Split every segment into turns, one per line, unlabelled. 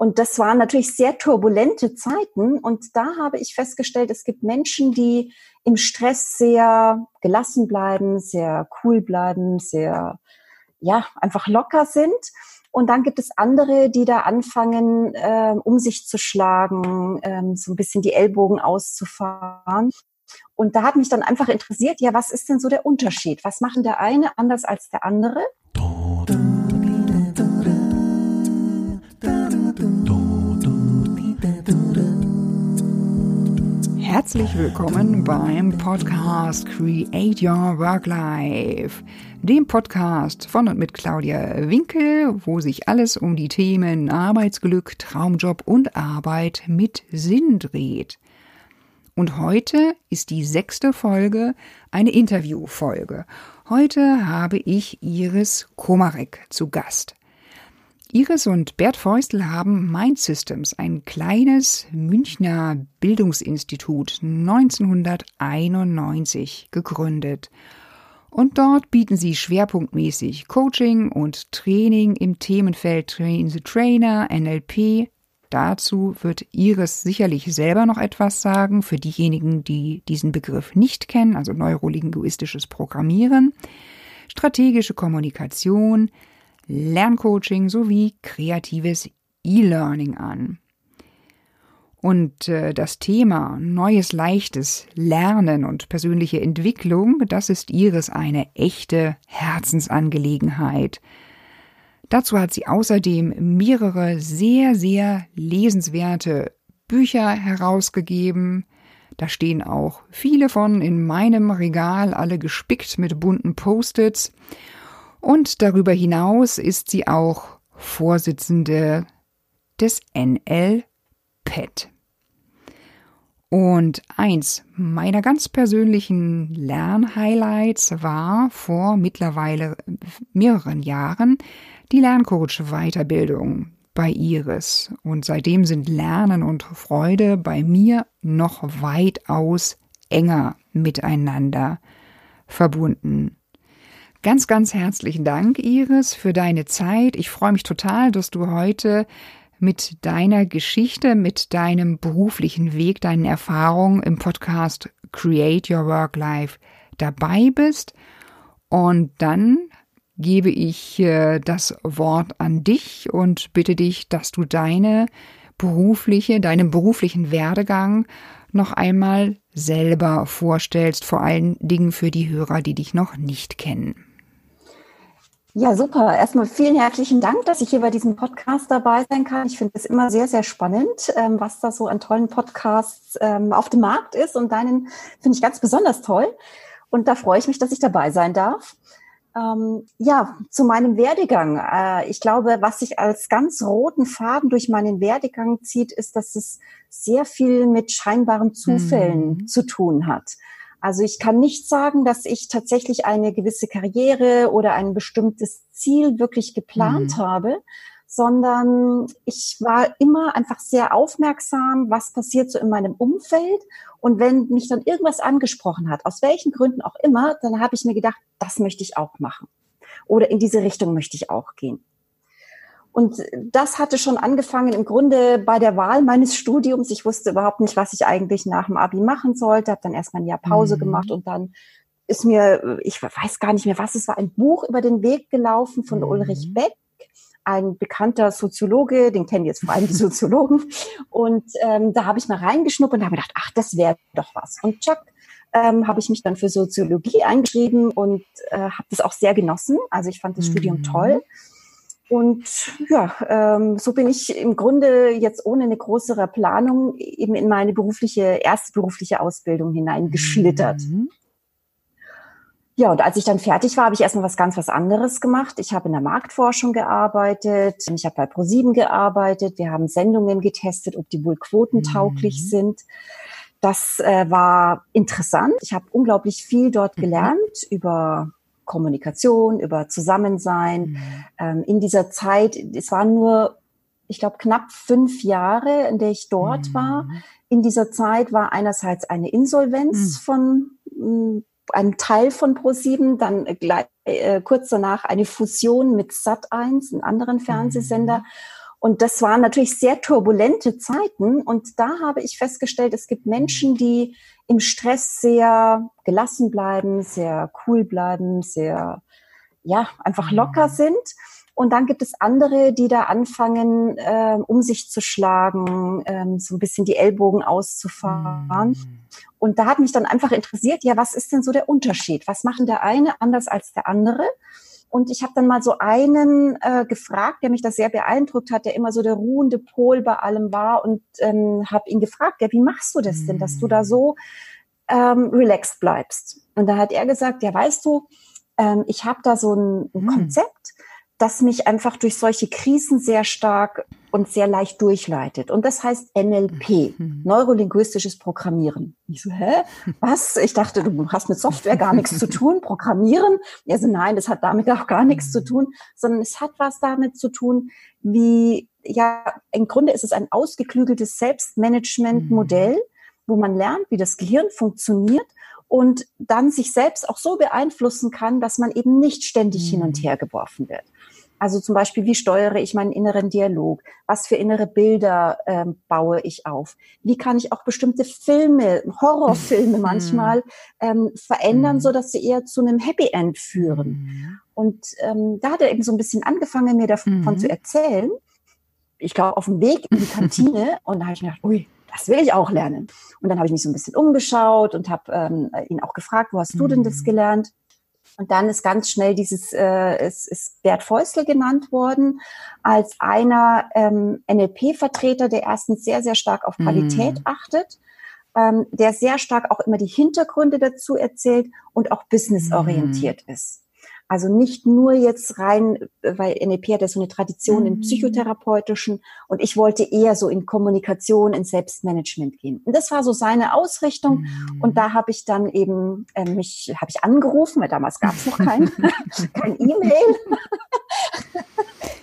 Und das waren natürlich sehr turbulente Zeiten. Und da habe ich festgestellt, es gibt Menschen, die im Stress sehr gelassen bleiben, sehr cool bleiben, sehr, ja, einfach locker sind. Und dann gibt es andere, die da anfangen, äh, um sich zu schlagen, ähm, so ein bisschen die Ellbogen auszufahren. Und da hat mich dann einfach interessiert, ja, was ist denn so der Unterschied? Was machen der eine anders als der andere?
Herzlich willkommen beim Podcast Create Your Work Life, dem Podcast von und mit Claudia Winkel, wo sich alles um die Themen Arbeitsglück, Traumjob und Arbeit mit Sinn dreht. Und heute ist die sechste Folge eine Interviewfolge. Heute habe ich Iris Komarek zu Gast. Iris und Bert Feustel haben Mind Systems, ein kleines Münchner Bildungsinstitut, 1991 gegründet. Und dort bieten sie schwerpunktmäßig Coaching und Training im Themenfeld Train the Trainer, NLP. Dazu wird Iris sicherlich selber noch etwas sagen, für diejenigen, die diesen Begriff nicht kennen, also neurolinguistisches Programmieren, strategische Kommunikation, Lerncoaching sowie kreatives E-Learning an. Und äh, das Thema neues, leichtes Lernen und persönliche Entwicklung, das ist ihres eine echte Herzensangelegenheit. Dazu hat sie außerdem mehrere sehr, sehr lesenswerte Bücher herausgegeben. Da stehen auch viele von in meinem Regal, alle gespickt mit bunten Post-its. Und darüber hinaus ist sie auch Vorsitzende des NL-PET. Und eins meiner ganz persönlichen Lernhighlights war vor mittlerweile mehreren Jahren die Lerncoach-Weiterbildung bei Iris. Und seitdem sind Lernen und Freude bei mir noch weitaus enger miteinander verbunden. Ganz, ganz herzlichen Dank, Iris, für deine Zeit. Ich freue mich total, dass du heute mit deiner Geschichte, mit deinem beruflichen Weg, deinen Erfahrungen im Podcast Create Your Work Life dabei bist. Und dann gebe ich äh, das Wort an dich und bitte dich, dass du deine berufliche, deinen beruflichen Werdegang noch einmal selber vorstellst, vor allen Dingen für die Hörer, die dich noch nicht kennen.
Ja, super. Erstmal vielen herzlichen Dank, dass ich hier bei diesem Podcast dabei sein kann. Ich finde es immer sehr, sehr spannend, ähm, was da so an tollen Podcasts ähm, auf dem Markt ist. Und deinen finde ich ganz besonders toll. Und da freue ich mich, dass ich dabei sein darf. Ähm, ja, zu meinem Werdegang. Äh, ich glaube, was sich als ganz roten Faden durch meinen Werdegang zieht, ist, dass es sehr viel mit scheinbaren Zufällen mhm. zu tun hat. Also ich kann nicht sagen, dass ich tatsächlich eine gewisse Karriere oder ein bestimmtes Ziel wirklich geplant mhm. habe, sondern ich war immer einfach sehr aufmerksam, was passiert so in meinem Umfeld. Und wenn mich dann irgendwas angesprochen hat, aus welchen Gründen auch immer, dann habe ich mir gedacht, das möchte ich auch machen. Oder in diese Richtung möchte ich auch gehen. Und das hatte schon angefangen im Grunde bei der Wahl meines Studiums. Ich wusste überhaupt nicht, was ich eigentlich nach dem Abi machen sollte, habe dann erstmal ein Jahr Pause mhm. gemacht und dann ist mir, ich weiß gar nicht mehr, was es war, ein Buch über den Weg gelaufen von mhm. Ulrich Beck, ein bekannter Soziologe, den kennen jetzt vor allem die Soziologen. Und ähm, da habe ich mal reingeschnuppert und habe gedacht, ach, das wäre doch was. Und Chuck ähm, habe ich mich dann für Soziologie eingeschrieben und äh, habe das auch sehr genossen. Also ich fand das mhm. Studium toll. Und ja, ähm, so bin ich im Grunde jetzt ohne eine größere Planung eben in meine berufliche, erste berufliche Ausbildung hineingeschlittert. Mhm. Ja, und als ich dann fertig war, habe ich erstmal was ganz was anderes gemacht. Ich habe in der Marktforschung gearbeitet, ich habe bei ProSieben gearbeitet, wir haben Sendungen getestet, ob die wohl quotentauglich mhm. sind. Das äh, war interessant. Ich habe unglaublich viel dort mhm. gelernt mhm. über Kommunikation, über Zusammensein. Mhm. Ähm, in dieser Zeit, es waren nur, ich glaube, knapp fünf Jahre, in der ich dort mhm. war. In dieser Zeit war einerseits eine Insolvenz mhm. von mm, einem Teil von Pro7, dann gleich, äh, kurz danach eine Fusion mit Sat1, einem anderen Fernsehsender. Mhm. Und das waren natürlich sehr turbulente Zeiten. Und da habe ich festgestellt, es gibt Menschen, die im Stress sehr gelassen bleiben, sehr cool bleiben, sehr, ja, einfach locker mhm. sind. Und dann gibt es andere, die da anfangen, äh, um sich zu schlagen, ähm, so ein bisschen die Ellbogen auszufahren. Mhm. Und da hat mich dann einfach interessiert, ja, was ist denn so der Unterschied? Was machen der eine anders als der andere? Und ich habe dann mal so einen äh, gefragt, der mich da sehr beeindruckt hat, der immer so der ruhende Pol bei allem war und ähm, habe ihn gefragt, ja, wie machst du das denn, dass du da so ähm, relaxed bleibst? Und da hat er gesagt, ja, weißt du, ähm, ich habe da so ein, ein hm. Konzept, das mich einfach durch solche Krisen sehr stark und sehr leicht durchleitet. Und das heißt NLP, mhm. neurolinguistisches Programmieren. Ich so, hä? Was? Ich dachte, du hast mit Software gar nichts zu tun, Programmieren. Er so, nein, das hat damit auch gar nichts zu tun, sondern es hat was damit zu tun, wie, ja, im Grunde ist es ein ausgeklügeltes Selbstmanagement-Modell, mhm. wo man lernt, wie das Gehirn funktioniert und dann sich selbst auch so beeinflussen kann, dass man eben nicht ständig hin und mhm. her geworfen wird. Also zum Beispiel, wie steuere ich meinen inneren Dialog? Was für innere Bilder ähm, baue ich auf? Wie kann ich auch bestimmte Filme, Horrorfilme mhm. manchmal ähm, verändern, mhm. so dass sie eher zu einem Happy End führen? Mhm. Und ähm, da hat er eben so ein bisschen angefangen, mir davon mhm. zu erzählen. Ich glaube, auf dem Weg in die Kantine und da habe ich mir gedacht, ui, das will ich auch lernen. Und dann habe ich mich so ein bisschen umgeschaut und habe ähm, ihn auch gefragt, wo hast du denn das gelernt? Und dann ist ganz schnell dieses, äh, es ist Bert Feusel genannt worden als einer ähm, NLP-Vertreter, der erstens sehr, sehr stark auf Qualität mm. achtet, ähm, der sehr stark auch immer die Hintergründe dazu erzählt und auch businessorientiert mm. ist. Also nicht nur jetzt rein, weil NLP hat ja so eine Tradition mhm. im psychotherapeutischen und ich wollte eher so in Kommunikation, in Selbstmanagement gehen. Und das war so seine Ausrichtung. Mhm. Und da habe ich dann eben äh, mich, habe ich angerufen, weil damals gab es noch kein kein E-Mail.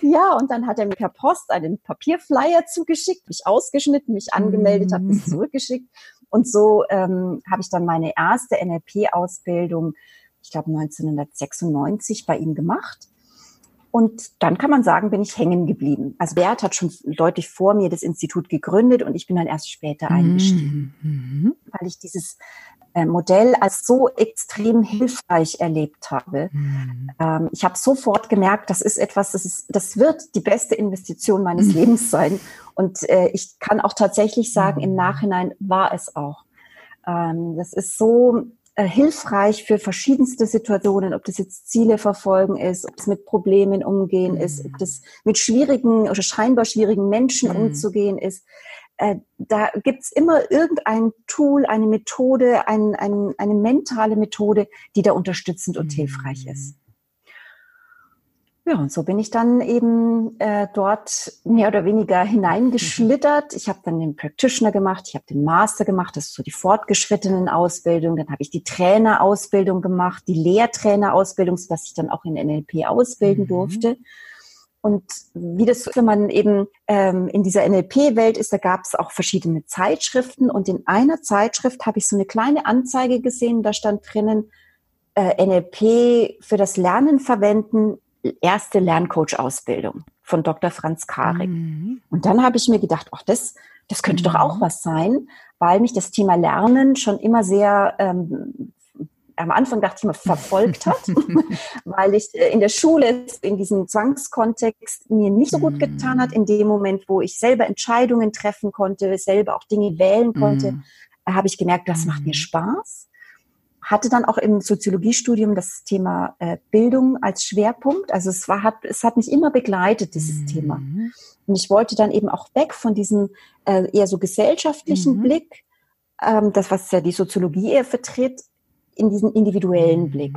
ja, und dann hat er mir per Post einen Papierflyer zugeschickt, mich ausgeschnitten, mich angemeldet, mhm. habe es zurückgeschickt. Und so ähm, habe ich dann meine erste NLP-Ausbildung ich glaube 1996 bei ihm gemacht. Und dann kann man sagen, bin ich hängen geblieben. Also Bert hat schon deutlich vor mir das Institut gegründet und ich bin dann erst später eingestiegen, mhm. weil ich dieses äh, Modell als so extrem hilfreich erlebt habe. Mhm. Ähm, ich habe sofort gemerkt, das ist etwas, das ist, das wird die beste Investition meines mhm. Lebens sein. Und äh, ich kann auch tatsächlich sagen, im mhm. Nachhinein war es auch. Ähm, das ist so äh, hilfreich für verschiedenste Situationen, ob das jetzt Ziele verfolgen ist, ob es mit Problemen umgehen mhm. ist, ob das mit schwierigen oder scheinbar schwierigen Menschen mhm. umzugehen ist. Äh, da gibt's immer irgendein Tool, eine Methode, ein, ein, eine mentale Methode, die da unterstützend und mhm. hilfreich ist. Ja, und so bin ich dann eben äh, dort mehr oder weniger hineingeschlittert. Ich habe dann den Practitioner gemacht, ich habe den Master gemacht, das ist so die fortgeschrittenen Ausbildung. Dann habe ich die Trainerausbildung gemacht, die Lehrtrainerausbildung, sodass ich dann auch in NLP ausbilden mhm. durfte. Und wie das, wenn man eben ähm, in dieser NLP-Welt ist, da gab es auch verschiedene Zeitschriften. Und in einer Zeitschrift habe ich so eine kleine Anzeige gesehen, da stand drinnen, äh, NLP für das Lernen verwenden erste Lerncoach-Ausbildung von Dr. Franz Karik. Mhm. Und dann habe ich mir gedacht, ach, das, das könnte mhm. doch auch was sein, weil mich das Thema Lernen schon immer sehr ähm, am Anfang dachte ich mal, verfolgt hat, weil ich äh, in der Schule in diesem Zwangskontext mir nicht so gut getan hat. Mhm. In dem Moment, wo ich selber Entscheidungen treffen konnte, selber auch Dinge wählen konnte, mm. habe ich gemerkt, das macht mir mhm. Spaß hatte dann auch im Soziologiestudium das Thema äh, Bildung als Schwerpunkt. Also es war, hat, es hat mich immer begleitet, dieses mhm. Thema. Und ich wollte dann eben auch weg von diesem äh, eher so gesellschaftlichen mhm. Blick, ähm, das, was ja die Soziologie eher vertritt, in diesen individuellen mhm. Blick.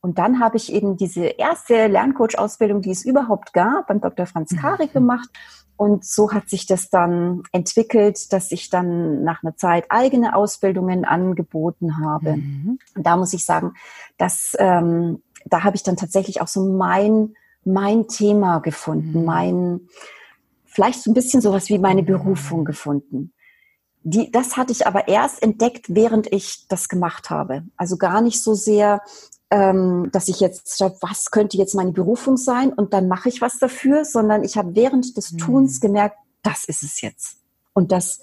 Und dann habe ich eben diese erste Lerncoach-Ausbildung, die es überhaupt gab, beim Dr. Franz mhm. Kari gemacht und so hat sich das dann entwickelt, dass ich dann nach einer Zeit eigene Ausbildungen angeboten habe. Mhm. Und da muss ich sagen, dass ähm, da habe ich dann tatsächlich auch so mein mein Thema gefunden, mhm. mein vielleicht so ein bisschen sowas wie meine Berufung gefunden. Die, das hatte ich aber erst entdeckt, während ich das gemacht habe. Also gar nicht so sehr ähm, dass ich jetzt schaue, was könnte jetzt meine Berufung sein und dann mache ich was dafür, sondern ich habe während des Tuns mhm. gemerkt, das ist es jetzt. Und das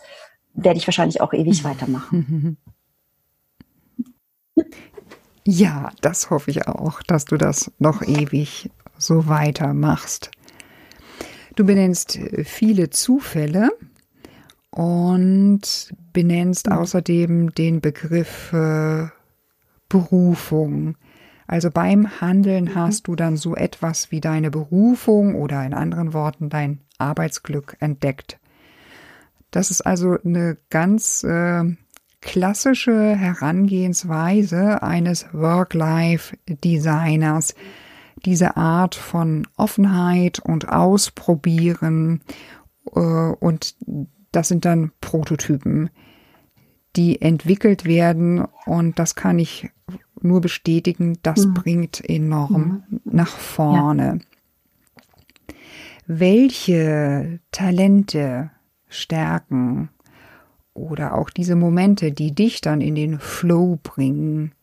werde ich wahrscheinlich auch ewig weitermachen.
Ja, das hoffe ich auch, dass du das noch ewig so weitermachst. Du benennst viele Zufälle und benennst mhm. außerdem den Begriff äh, Berufung. Also beim Handeln mhm. hast du dann so etwas wie deine Berufung oder in anderen Worten dein Arbeitsglück entdeckt. Das ist also eine ganz äh, klassische Herangehensweise eines Work-Life-Designers. Diese Art von Offenheit und Ausprobieren äh, und das sind dann Prototypen, die entwickelt werden und das kann ich nur bestätigen, das mhm. bringt enorm mhm. nach vorne. Ja. Welche Talente, Stärken oder auch diese Momente, die dich dann in den Flow bringen,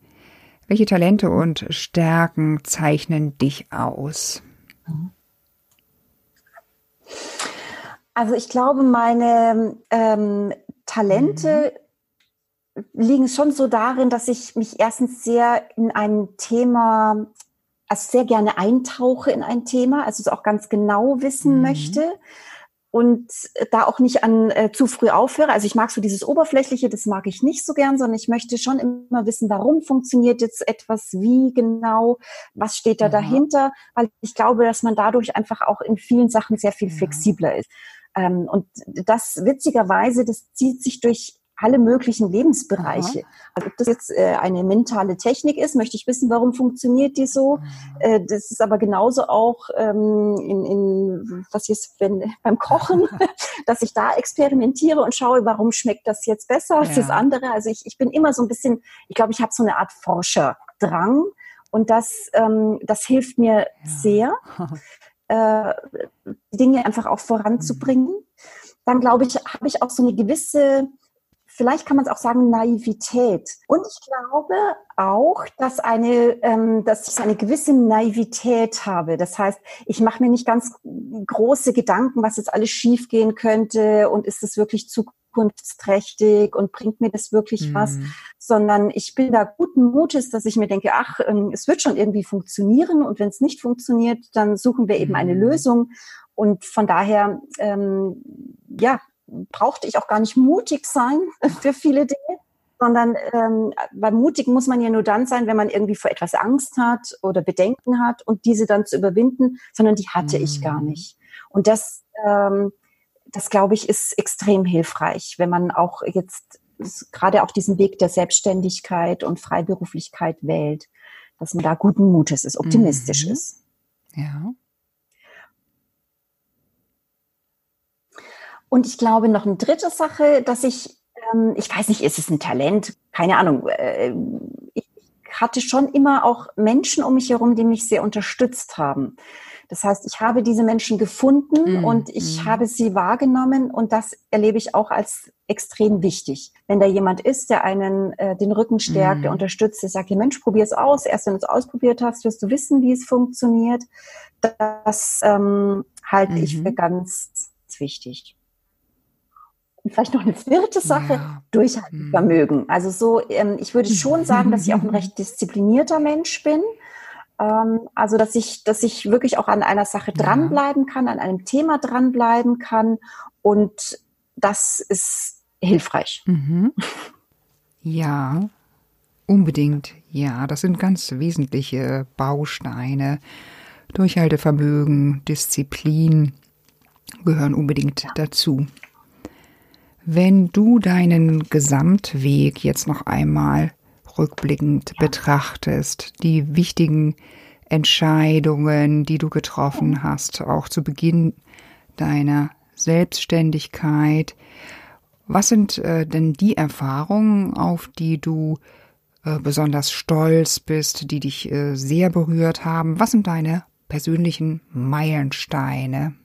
welche Talente und Stärken zeichnen dich aus?
Also ich glaube, meine ähm, Talente mhm liegen schon so darin, dass ich mich erstens sehr in ein Thema, also sehr gerne eintauche in ein Thema, also es auch ganz genau wissen mhm. möchte und da auch nicht an äh, zu früh aufhöre. Also ich mag so dieses Oberflächliche, das mag ich nicht so gern, sondern ich möchte schon immer wissen, warum funktioniert jetzt etwas, wie genau, was steht da ja. dahinter, weil ich glaube, dass man dadurch einfach auch in vielen Sachen sehr viel ja. flexibler ist. Ähm, und das witzigerweise, das zieht sich durch alle möglichen Lebensbereiche. Aha. Also ob das jetzt äh, eine mentale Technik ist, möchte ich wissen, warum funktioniert die so. Mhm. Äh, das ist aber genauso auch ähm, in, in was jetzt wenn beim Kochen, dass ich da experimentiere und schaue, warum schmeckt das jetzt besser als ja. das andere. Also ich, ich bin immer so ein bisschen, ich glaube, ich habe so eine Art Forscherdrang und das ähm, das hilft mir ja. sehr, äh, Dinge einfach auch voranzubringen. Mhm. Dann glaube ich, habe ich auch so eine gewisse vielleicht kann man es auch sagen, Naivität. Und ich glaube auch, dass, eine, ähm, dass ich eine gewisse Naivität habe. Das heißt, ich mache mir nicht ganz große Gedanken, was jetzt alles schiefgehen könnte und ist es wirklich zukunftsträchtig und bringt mir das wirklich mhm. was, sondern ich bin da guten Mutes, dass ich mir denke, ach, ähm, es wird schon irgendwie funktionieren und wenn es nicht funktioniert, dann suchen wir eben eine mhm. Lösung. Und von daher, ähm, ja, brauchte ich auch gar nicht mutig sein für viele Dinge, sondern ähm, weil mutig muss man ja nur dann sein, wenn man irgendwie vor etwas Angst hat oder Bedenken hat und diese dann zu überwinden, sondern die hatte mhm. ich gar mhm. nicht. Und das, ähm, das glaube ich, ist extrem hilfreich, wenn man auch jetzt gerade auch diesen Weg der Selbstständigkeit und Freiberuflichkeit wählt, dass man da guten Mutes ist, optimistisch mhm. ist.
Ja.
Und ich glaube noch eine dritte Sache, dass ich, ähm, ich weiß nicht, ist es ein Talent? Keine Ahnung. Äh, ich hatte schon immer auch Menschen um mich herum, die mich sehr unterstützt haben. Das heißt, ich habe diese Menschen gefunden mm, und ich mm. habe sie wahrgenommen und das erlebe ich auch als extrem wichtig. Wenn da jemand ist, der einen äh, den Rücken stärkt, mm. der unterstützt, der sagt, Mensch, probier es aus. Erst wenn du es ausprobiert hast, wirst du wissen, wie es funktioniert. Das ähm, halte -hmm. ich für mhm. ganz wichtig. Vielleicht noch eine vierte Sache, ja. Durchhaltevermögen. Also so, ähm, ich würde schon sagen, dass ich auch ein recht disziplinierter Mensch bin. Ähm, also dass ich, dass ich wirklich auch an einer Sache dranbleiben kann, an einem Thema dranbleiben kann. Und das ist hilfreich.
Mhm. Ja, unbedingt. Ja, das sind ganz wesentliche Bausteine. Durchhaltevermögen, Disziplin gehören unbedingt ja. dazu. Wenn du deinen Gesamtweg jetzt noch einmal rückblickend ja. betrachtest, die wichtigen Entscheidungen, die du getroffen hast, auch zu Beginn deiner Selbstständigkeit, was sind äh, denn die Erfahrungen, auf die du äh, besonders stolz bist, die dich äh, sehr berührt haben? Was sind deine persönlichen Meilensteine?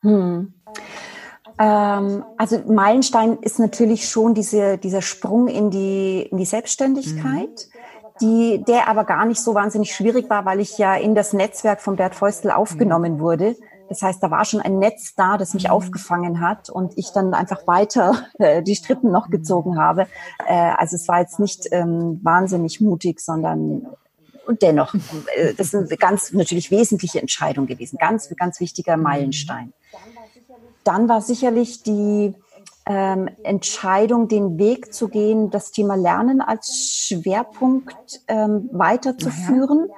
Hm. Ähm, also Meilenstein ist natürlich schon diese, dieser Sprung in die, in die Selbstständigkeit. Mhm. die, der aber gar nicht so wahnsinnig schwierig war, weil ich ja in das Netzwerk von Bert Feustel aufgenommen wurde. Das heißt, da war schon ein Netz da, das mich aufgefangen hat und ich dann einfach weiter äh, die Strippen noch gezogen habe. Äh, also es war jetzt nicht ähm, wahnsinnig mutig, sondern und dennoch, äh, das ist eine ganz natürlich wesentliche Entscheidung gewesen, ganz, ganz wichtiger Meilenstein. Dann war sicherlich die ähm, Entscheidung, den Weg zu gehen, das Thema Lernen als Schwerpunkt ähm, weiterzuführen. Ja.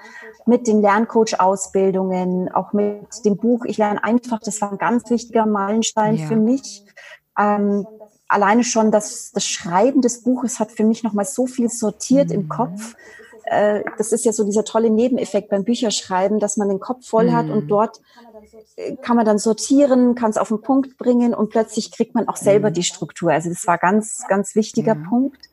Mit den Lerncoach-Ausbildungen, auch mit dem Buch Ich lerne einfach, das war ein ganz wichtiger Meilenstein ja. für mich. Ähm, alleine schon das, das Schreiben des Buches hat für mich nochmal so viel sortiert mhm. im Kopf. Äh, das ist ja so dieser tolle Nebeneffekt beim Bücherschreiben, dass man den Kopf voll mhm. hat und mhm. dort kann man dann sortieren, kann es auf den Punkt bringen und plötzlich kriegt man auch selber mhm. die Struktur. Also das war ganz, ganz wichtiger mhm. Punkt.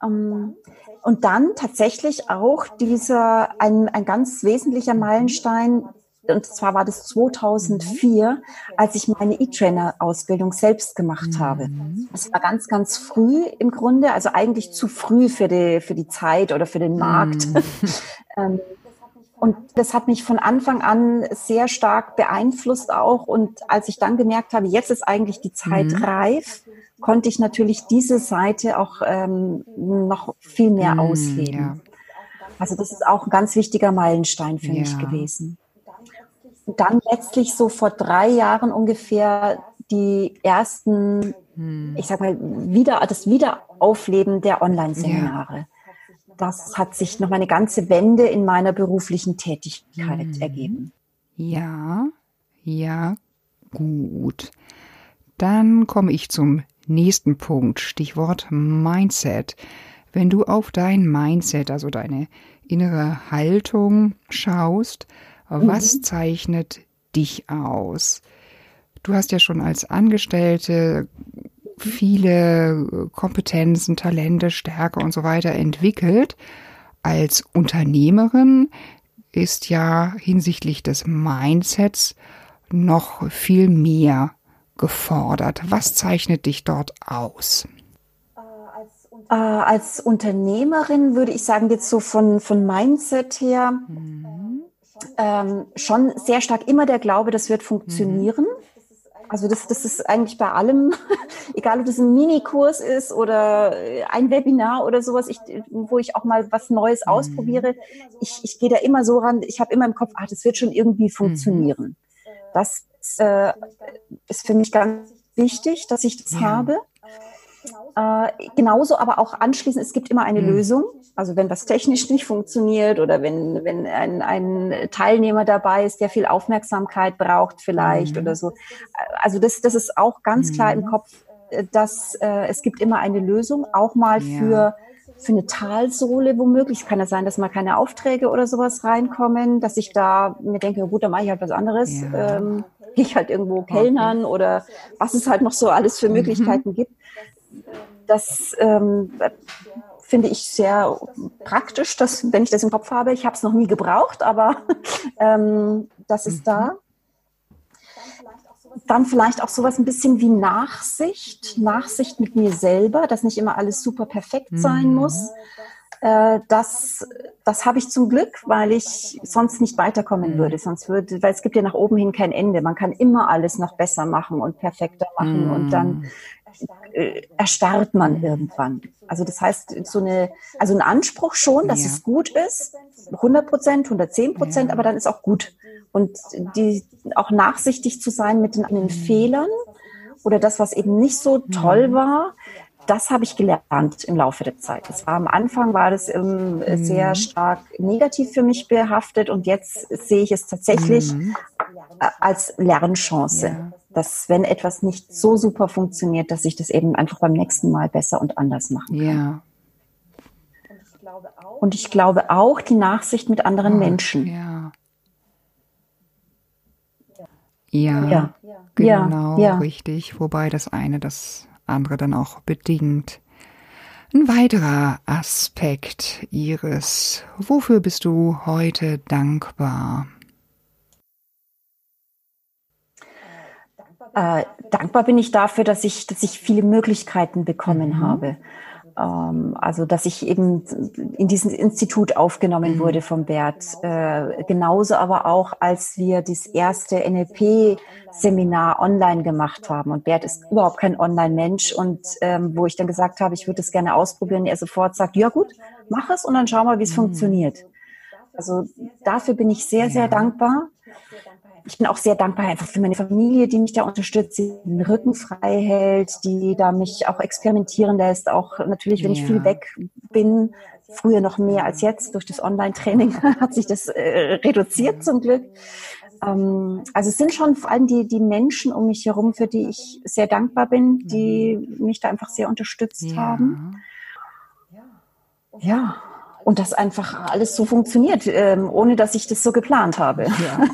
Um, und dann tatsächlich auch dieser, ein, ein ganz wesentlicher Meilenstein, und zwar war das 2004, als ich meine E-Trainer-Ausbildung selbst gemacht mhm. habe. Das war ganz, ganz früh im Grunde, also eigentlich zu früh für die, für die Zeit oder für den Markt. Und das hat mich von Anfang an sehr stark beeinflusst auch. Und als ich dann gemerkt habe, jetzt ist eigentlich die Zeit mhm. reif, konnte ich natürlich diese Seite auch ähm, noch viel mehr mhm, ausleben. Ja. Also das ist auch ein ganz wichtiger Meilenstein für ja. mich gewesen. Und dann letztlich so vor drei Jahren ungefähr die ersten, mhm. ich sag mal, wieder, das Wiederaufleben der Online-Seminare. Ja das hat sich noch eine ganze Wende in meiner beruflichen Tätigkeit mhm. ergeben.
Ja, ja, gut. Dann komme ich zum nächsten Punkt, Stichwort Mindset. Wenn du auf dein Mindset, also deine innere Haltung schaust, mhm. was zeichnet dich aus? Du hast ja schon als Angestellte viele Kompetenzen, Talente, Stärke und so weiter entwickelt. Als Unternehmerin ist ja hinsichtlich des Mindsets noch viel mehr gefordert. Was zeichnet dich dort aus?
Äh, als Unternehmerin würde ich sagen, jetzt so von, von Mindset her, mhm. ähm, schon sehr stark immer der Glaube, das wird funktionieren. Mhm. Also das, das ist eigentlich bei allem, egal ob das ein Minikurs ist oder ein Webinar oder sowas, ich, wo ich auch mal was Neues mhm. ausprobiere. Ich, ich gehe da immer so ran, ich habe immer im Kopf, ah, das wird schon irgendwie mhm. funktionieren. Das äh, ist für mich ganz wichtig, dass ich das ja. habe. Äh, genauso aber auch anschließend, es gibt immer eine mhm. Lösung. Also wenn was technisch nicht funktioniert oder wenn, wenn ein, ein Teilnehmer dabei ist, der viel Aufmerksamkeit braucht vielleicht mhm. oder so. Also das, das ist auch ganz mhm. klar im. Kopf, äh, dass äh, es gibt immer eine Lösung, auch mal ja. für für eine Talsohle womöglich. Kann es sein, dass mal keine Aufträge oder sowas reinkommen, dass ich da mir denke, gut, dann mache ich halt was anderes. Ja. Ähm, Gehe ich halt irgendwo kellnern okay. oder was es halt noch so alles für mhm. Möglichkeiten mhm. gibt das ähm, finde ich sehr praktisch, dass, wenn ich das im Kopf habe. Ich habe es noch nie gebraucht, aber ähm, das ist mhm. da. Dann vielleicht auch sowas ein bisschen wie Nachsicht, Nachsicht mit mir selber, dass nicht immer alles super perfekt sein mhm. muss. Äh, das das habe ich zum Glück, weil ich sonst nicht weiterkommen mhm. würde. Sonst würde, weil es gibt ja nach oben hin kein Ende. Man kann immer alles noch besser machen und perfekter machen mhm. und dann äh, erstarrt man irgendwann. Also das heißt, so eine, also ein Anspruch schon, dass ja. es gut ist, 100 Prozent, 110 Prozent, ja. aber dann ist auch gut. Und die, auch nachsichtig zu sein mit den eigenen mhm. Fehlern oder das, was eben nicht so toll mhm. war, das habe ich gelernt im Laufe der Zeit. Das war am Anfang war das ähm, mhm. sehr stark negativ für mich behaftet und jetzt sehe ich es tatsächlich mhm. als Lernchance. Ja dass wenn etwas nicht so super funktioniert, dass ich das eben einfach beim nächsten Mal besser und anders machen kann. Ja. Und ich glaube auch die Nachsicht mit anderen oh, Menschen.
Ja. Ja, ja. genau, ja. richtig. Wobei das eine das andere dann auch bedingt. Ein weiterer Aspekt Ihres. Wofür bist du heute dankbar?
Äh, dankbar bin ich dafür, dass ich, dass ich viele Möglichkeiten bekommen mhm. habe. Ähm, also, dass ich eben in dieses Institut aufgenommen mhm. wurde vom Bert. Äh, genauso aber auch, als wir das erste NLP-Seminar online gemacht haben. Und Bert ist überhaupt kein Online-Mensch. Und ähm, wo ich dann gesagt habe, ich würde es gerne ausprobieren, er sofort sagt, ja gut, mach es und dann schau mal, wie es mhm. funktioniert. Also dafür bin ich sehr, sehr dankbar ich bin auch sehr dankbar einfach für meine Familie, die mich da unterstützt, die den Rücken frei hält, die da mich auch experimentieren lässt. Auch natürlich, wenn ja. ich viel weg bin, früher noch mehr als jetzt durch das Online-Training hat sich das äh, reduziert zum Glück. Ähm, also es sind schon vor allem die, die Menschen um mich herum, für die ich sehr dankbar bin, die mich da einfach sehr unterstützt ja. haben. Ja, und das einfach alles so funktioniert, ähm, ohne dass ich das so geplant habe. Ja.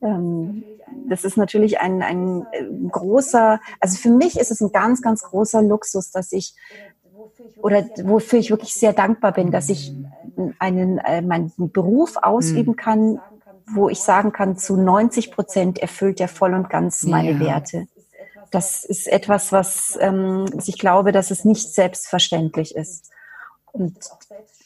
ähm, das ist natürlich ein, ein äh, großer, also für mich ist es ein ganz, ganz großer Luxus, dass ich oder wofür ich wirklich sehr dankbar bin, dass ich einen, äh, meinen Beruf ausüben mhm. kann, wo ich sagen kann, zu 90 Prozent erfüllt er voll und ganz meine ja. Werte. Das ist etwas, was, ähm, was ich glaube, dass es nicht selbstverständlich ist. Und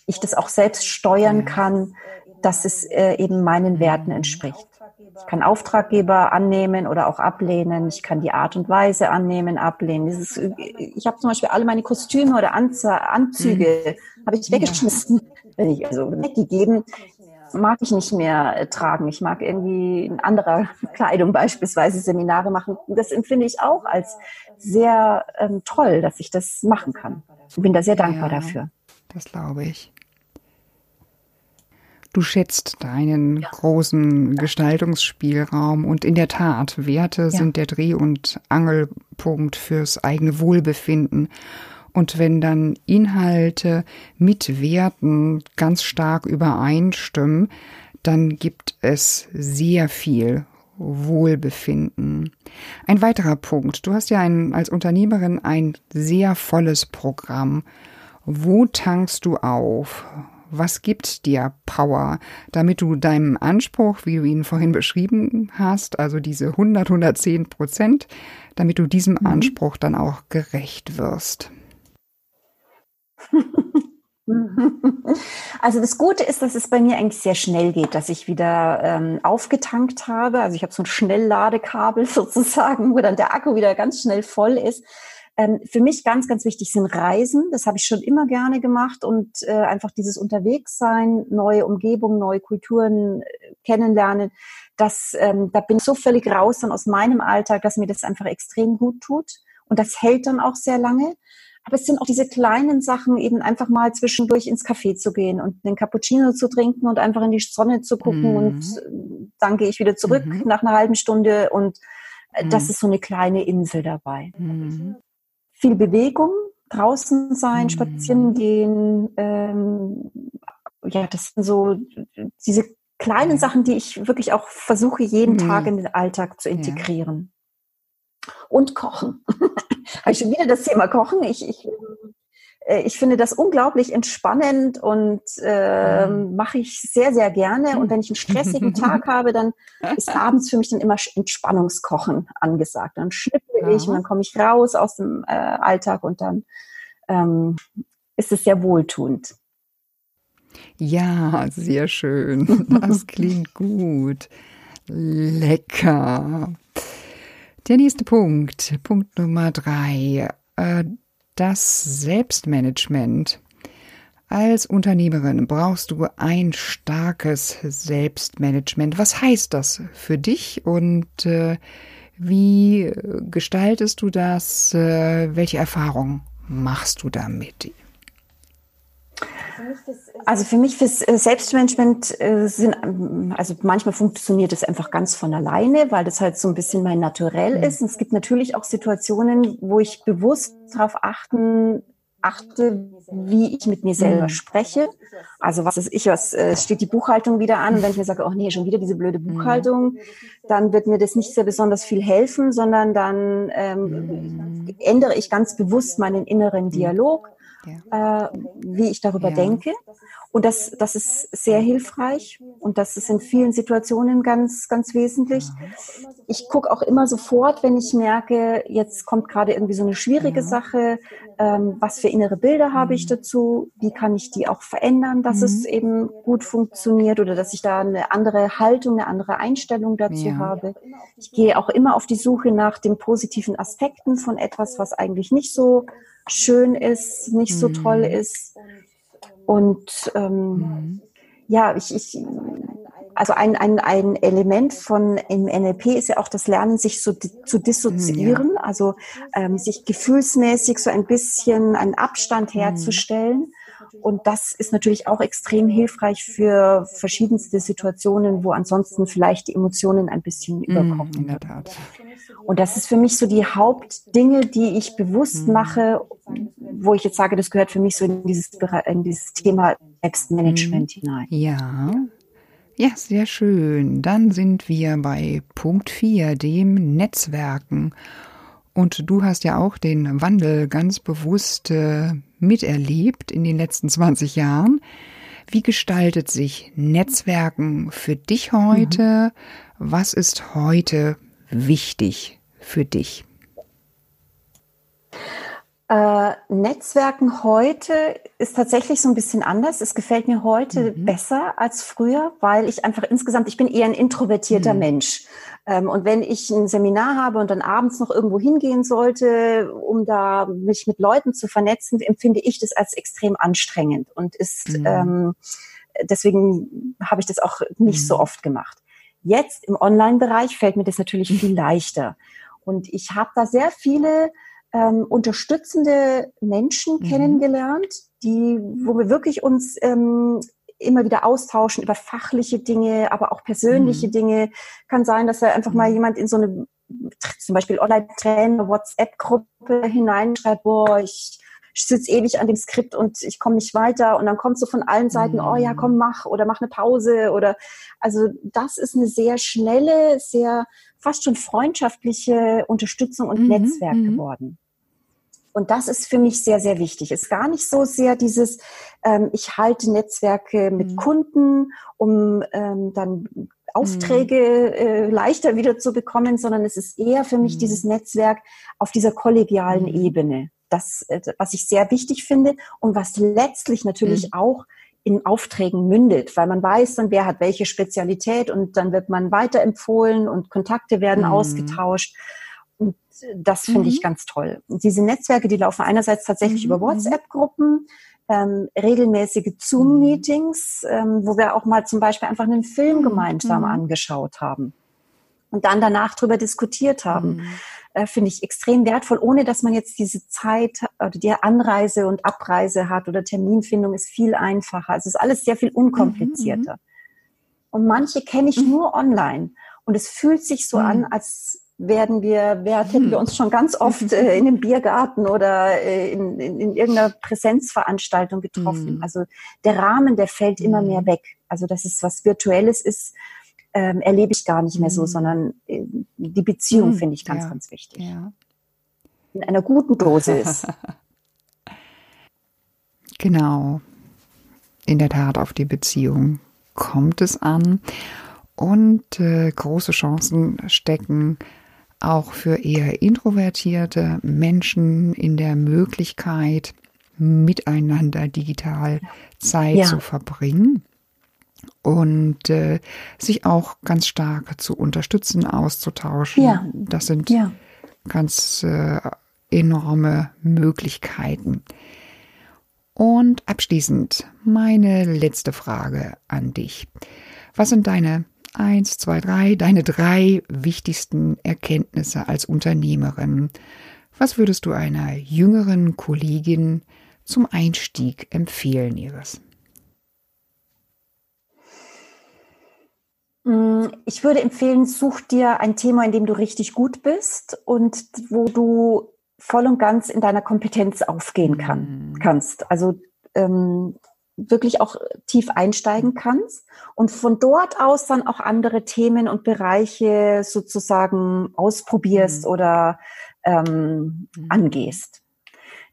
ich das auch selbst steuern kann, dass es äh, eben meinen Werten entspricht. Ich kann Auftraggeber annehmen oder auch ablehnen. Ich kann die Art und Weise annehmen, ablehnen. Dieses, ich habe zum Beispiel alle meine Kostüme oder Anzüge mhm. habe ich weggeschmissen, wenn ich also weggegeben. Mag ich nicht mehr äh, tragen. Ich mag irgendwie in anderer Kleidung beispielsweise Seminare machen. Das empfinde ich auch als sehr ähm, toll, dass ich das machen kann. Ich bin da sehr dankbar ja, dafür.
Das glaube ich. Du schätzt deinen ja. großen Gestaltungsspielraum und in der Tat, Werte ja. sind der Dreh- und Angelpunkt fürs eigene Wohlbefinden. Und wenn dann Inhalte mit Werten ganz stark übereinstimmen, dann gibt es sehr viel Wohlbefinden. Ein weiterer Punkt. Du hast ja ein, als Unternehmerin ein sehr volles Programm. Wo tankst du auf? Was gibt dir Power, damit du deinem Anspruch, wie du ihn vorhin beschrieben hast, also diese 100, 110 Prozent, damit du diesem mhm. Anspruch dann auch gerecht wirst?
Also das Gute ist, dass es bei mir eigentlich sehr schnell geht, dass ich wieder ähm, aufgetankt habe. Also ich habe so ein Schnellladekabel sozusagen, wo dann der Akku wieder ganz schnell voll ist. Ähm, für mich ganz, ganz wichtig sind Reisen. Das habe ich schon immer gerne gemacht und äh, einfach dieses Unterwegssein, neue Umgebungen, neue Kulturen äh, kennenlernen. Das, ähm, da bin ich so völlig raus dann aus meinem Alltag, dass mir das einfach extrem gut tut. Und das hält dann auch sehr lange. Aber es sind auch diese kleinen Sachen, eben einfach mal zwischendurch ins Café zu gehen und einen Cappuccino zu trinken und einfach in die Sonne zu gucken mhm. und äh, dann gehe ich wieder zurück mhm. nach einer halben Stunde und äh, das mhm. ist so eine kleine Insel dabei. Mhm viel Bewegung, draußen sein, mhm. spazieren gehen. Ähm, ja, das sind so diese kleinen Sachen, die ich wirklich auch versuche, jeden mhm. Tag in den Alltag zu integrieren. Ja. Und kochen. Habe ich schon wieder das Thema Kochen. Ich, ich ich finde das unglaublich entspannend und äh, mache ich sehr, sehr gerne. Und wenn ich einen stressigen Tag habe, dann ist abends für mich dann immer Entspannungskochen angesagt. Dann schnippel ja. ich und dann komme ich raus aus dem äh, Alltag und dann ähm, ist es sehr wohltuend.
Ja, sehr schön. Das klingt gut. Lecker. Der nächste Punkt, Punkt Nummer drei. Äh, das Selbstmanagement. Als Unternehmerin brauchst du ein starkes Selbstmanagement. Was heißt das für dich und äh, wie gestaltest du das? Äh, welche Erfahrungen machst du damit?
Also für mich fürs äh, Selbstmanagement äh, sind, also manchmal funktioniert es einfach ganz von alleine, weil das halt so ein bisschen mein Naturell mhm. ist. Und es gibt natürlich auch Situationen, wo ich bewusst darauf achten, achte, wie ich mit mir selber mhm. spreche. Also was ist ich, was äh, steht die Buchhaltung wieder an? Und wenn ich mir sage, oh nee, schon wieder diese blöde mhm. Buchhaltung, dann wird mir das nicht sehr besonders viel helfen, sondern dann ähm, ändere ich ganz bewusst meinen inneren Dialog, ja. äh, wie ich darüber ja. denke Und das, das ist sehr hilfreich und das ist in vielen Situationen ganz, ganz wesentlich. Ich gucke auch immer sofort, wenn ich merke, jetzt kommt gerade irgendwie so eine schwierige Sache, ähm, was für innere Bilder habe ich mhm. dazu, wie kann ich die auch verändern, dass mhm. es eben gut funktioniert oder dass ich da eine andere Haltung, eine andere Einstellung dazu ja. habe. Ich gehe auch immer auf die Suche nach den positiven Aspekten von etwas, was eigentlich nicht so schön ist, nicht so toll mhm. ist. Und ähm, mhm. ja, ich, ich also ein, ein, ein Element von im NLP ist ja auch das Lernen, sich so di zu dissoziieren, ja. also ähm, sich gefühlsmäßig so ein bisschen einen Abstand mhm. herzustellen. Und das ist natürlich auch extrem hilfreich für verschiedenste Situationen, wo ansonsten vielleicht die Emotionen ein bisschen mhm, überkommen. In der Tat. Und das ist für mich so die Hauptdinge, die ich bewusst mhm. mache, wo ich jetzt sage, das gehört für mich so in dieses, in dieses Thema Selbstmanagement mhm. hinein.
Ja. Ja, sehr schön. Dann sind wir bei Punkt 4, dem Netzwerken. Und du hast ja auch den Wandel ganz bewusst äh, miterlebt in den letzten 20 Jahren. Wie gestaltet sich Netzwerken für dich heute? Mhm. Was ist heute wichtig für dich?
Äh, Netzwerken heute ist tatsächlich so ein bisschen anders. Es gefällt mir heute mhm. besser als früher, weil ich einfach insgesamt, ich bin eher ein introvertierter mhm. Mensch. Ähm, und wenn ich ein Seminar habe und dann abends noch irgendwo hingehen sollte, um da mich mit Leuten zu vernetzen, empfinde ich das als extrem anstrengend und ist mhm. ähm, deswegen habe ich das auch nicht so mhm. oft gemacht. Jetzt im Online-Bereich fällt mir das natürlich viel leichter. Und ich habe da sehr viele ähm, unterstützende Menschen mhm. kennengelernt, die, wo wir wirklich uns ähm, immer wieder austauschen über fachliche Dinge, aber auch persönliche mhm. Dinge. Kann sein, dass da einfach mal mhm. jemand in so eine zum Beispiel Online-Trainer, WhatsApp-Gruppe hineinschreibt, boah, ich sitze ewig an dem Skript und ich komme nicht weiter und dann kommt so von allen Seiten, oh ja, komm, mach oder mach eine Pause oder also das ist eine sehr schnelle, sehr fast schon freundschaftliche Unterstützung und mhm, Netzwerk mhm. geworden. Und das ist für mich sehr, sehr wichtig. Es ist gar nicht so sehr dieses, ähm, ich halte Netzwerke mit mhm. Kunden, um ähm, dann Aufträge mhm. äh, leichter wieder zu bekommen, sondern es ist eher für mich mhm. dieses Netzwerk auf dieser kollegialen mhm. Ebene. Das, äh, was ich sehr wichtig finde und was letztlich natürlich mhm. auch in Aufträgen mündet, weil man weiß dann, wer hat welche Spezialität und dann wird man weiterempfohlen und Kontakte werden ausgetauscht. Und das finde mhm. ich ganz toll. Und diese Netzwerke, die laufen einerseits tatsächlich mhm. über WhatsApp-Gruppen, ähm, regelmäßige Zoom-Meetings, ähm, wo wir auch mal zum Beispiel einfach einen Film mhm. gemeinsam mhm. angeschaut haben und dann danach drüber diskutiert haben. Mhm. Äh, finde ich extrem wertvoll, ohne dass man jetzt diese Zeit oder die Anreise und Abreise hat oder Terminfindung ist viel einfacher. Also es ist alles sehr viel unkomplizierter. Mhm. Und manche kenne ich nur online. Und es fühlt sich so an, als werden wir, wer hätten wir hm. uns schon ganz oft äh, in einem Biergarten oder äh, in, in, in irgendeiner Präsenzveranstaltung getroffen. Mhm. Also der Rahmen, der fällt immer mehr hm. weg. Also dass es was Virtuelles ist, ähm, erlebe ich gar nicht mehr so, mhm. sondern äh, die Beziehung mhm. finde ich ganz, ja. ganz wichtig. Ja. In einer guten Dosis.
genau. In der Tat auf die Beziehung kommt es an. Und äh, große Chancen stecken auch für eher introvertierte Menschen in der Möglichkeit, miteinander digital Zeit ja. zu verbringen und äh, sich auch ganz stark zu unterstützen, auszutauschen. Ja. Das sind ja. ganz äh, enorme Möglichkeiten. Und abschließend meine letzte Frage an dich. Was sind deine eins, zwei, drei, deine drei wichtigsten Erkenntnisse als Unternehmerin. Was würdest du einer jüngeren Kollegin zum Einstieg empfehlen, Iris?
Mm, ich würde empfehlen, such dir ein Thema, in dem du richtig gut bist und wo du voll und ganz in deiner Kompetenz aufgehen kann, mm. kannst. Also ähm, wirklich auch tief einsteigen kannst und von dort aus dann auch andere Themen und Bereiche sozusagen ausprobierst mhm. oder ähm, mhm. angehst.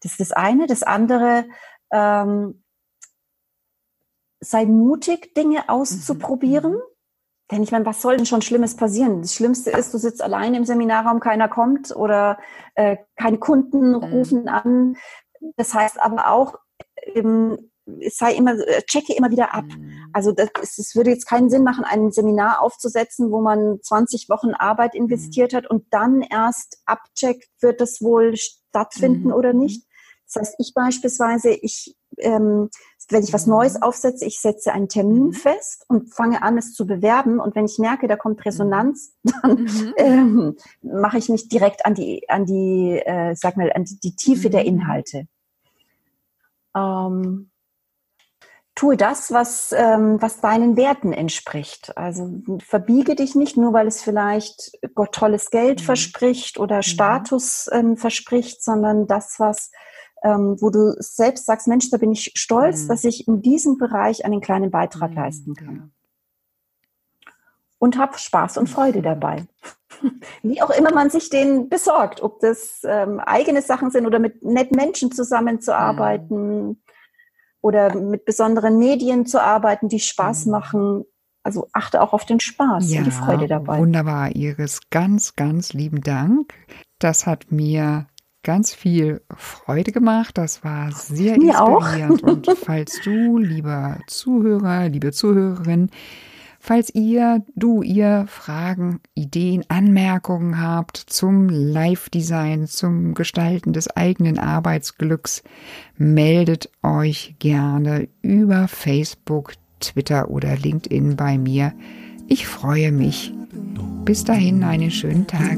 Das ist das eine. Das andere, ähm, sei mutig, Dinge auszuprobieren. Mhm. Denn ich meine, was soll denn schon Schlimmes passieren? Das Schlimmste ist, du sitzt allein im Seminarraum, keiner kommt oder äh, keine Kunden mhm. rufen an. Das heißt aber auch, ähm, es sei immer, äh, checke immer wieder ab. Mhm. Also das, es würde jetzt keinen Sinn machen, ein Seminar aufzusetzen, wo man 20 Wochen Arbeit investiert mhm. hat und dann erst abcheckt, wird das wohl stattfinden mhm. oder nicht. Das heißt, ich beispielsweise, ich, ähm, wenn ich was Neues mhm. aufsetze, ich setze einen Termin mhm. fest und fange an, es zu bewerben. Und wenn ich merke, da kommt Resonanz, dann mhm. ähm, mache ich mich direkt an die, an die, äh, sag mal, an die, die Tiefe der Inhalte. Ähm, tue das, was, ähm, was deinen Werten entspricht. Also verbiege dich nicht nur, weil es vielleicht Gott tolles Geld mhm. verspricht oder mhm. Status ähm, verspricht, sondern das, was ähm, wo du selbst sagst, Mensch, da bin ich stolz, mhm. dass ich in diesem Bereich einen kleinen Beitrag mhm, leisten kann. Ja. Und hab Spaß und Freude dabei. Wie auch immer man sich den besorgt, ob das ähm, eigene Sachen sind oder mit netten Menschen zusammenzuarbeiten, mhm oder mit besonderen Medien zu arbeiten, die Spaß mhm. machen. Also achte auch auf den Spaß
ja,
und die Freude dabei.
Wunderbar, Iris. Ganz, ganz lieben Dank. Das hat mir ganz viel Freude gemacht. Das war sehr mir inspirierend. Auch. und falls du, lieber Zuhörer, liebe Zuhörerin, Falls ihr, du, ihr Fragen, Ideen, Anmerkungen habt zum Live-Design, zum Gestalten des eigenen Arbeitsglücks, meldet euch gerne über Facebook, Twitter oder LinkedIn bei mir. Ich freue mich. Bis dahin einen schönen Tag.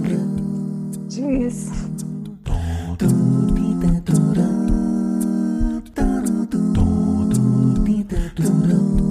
Tschüss. do do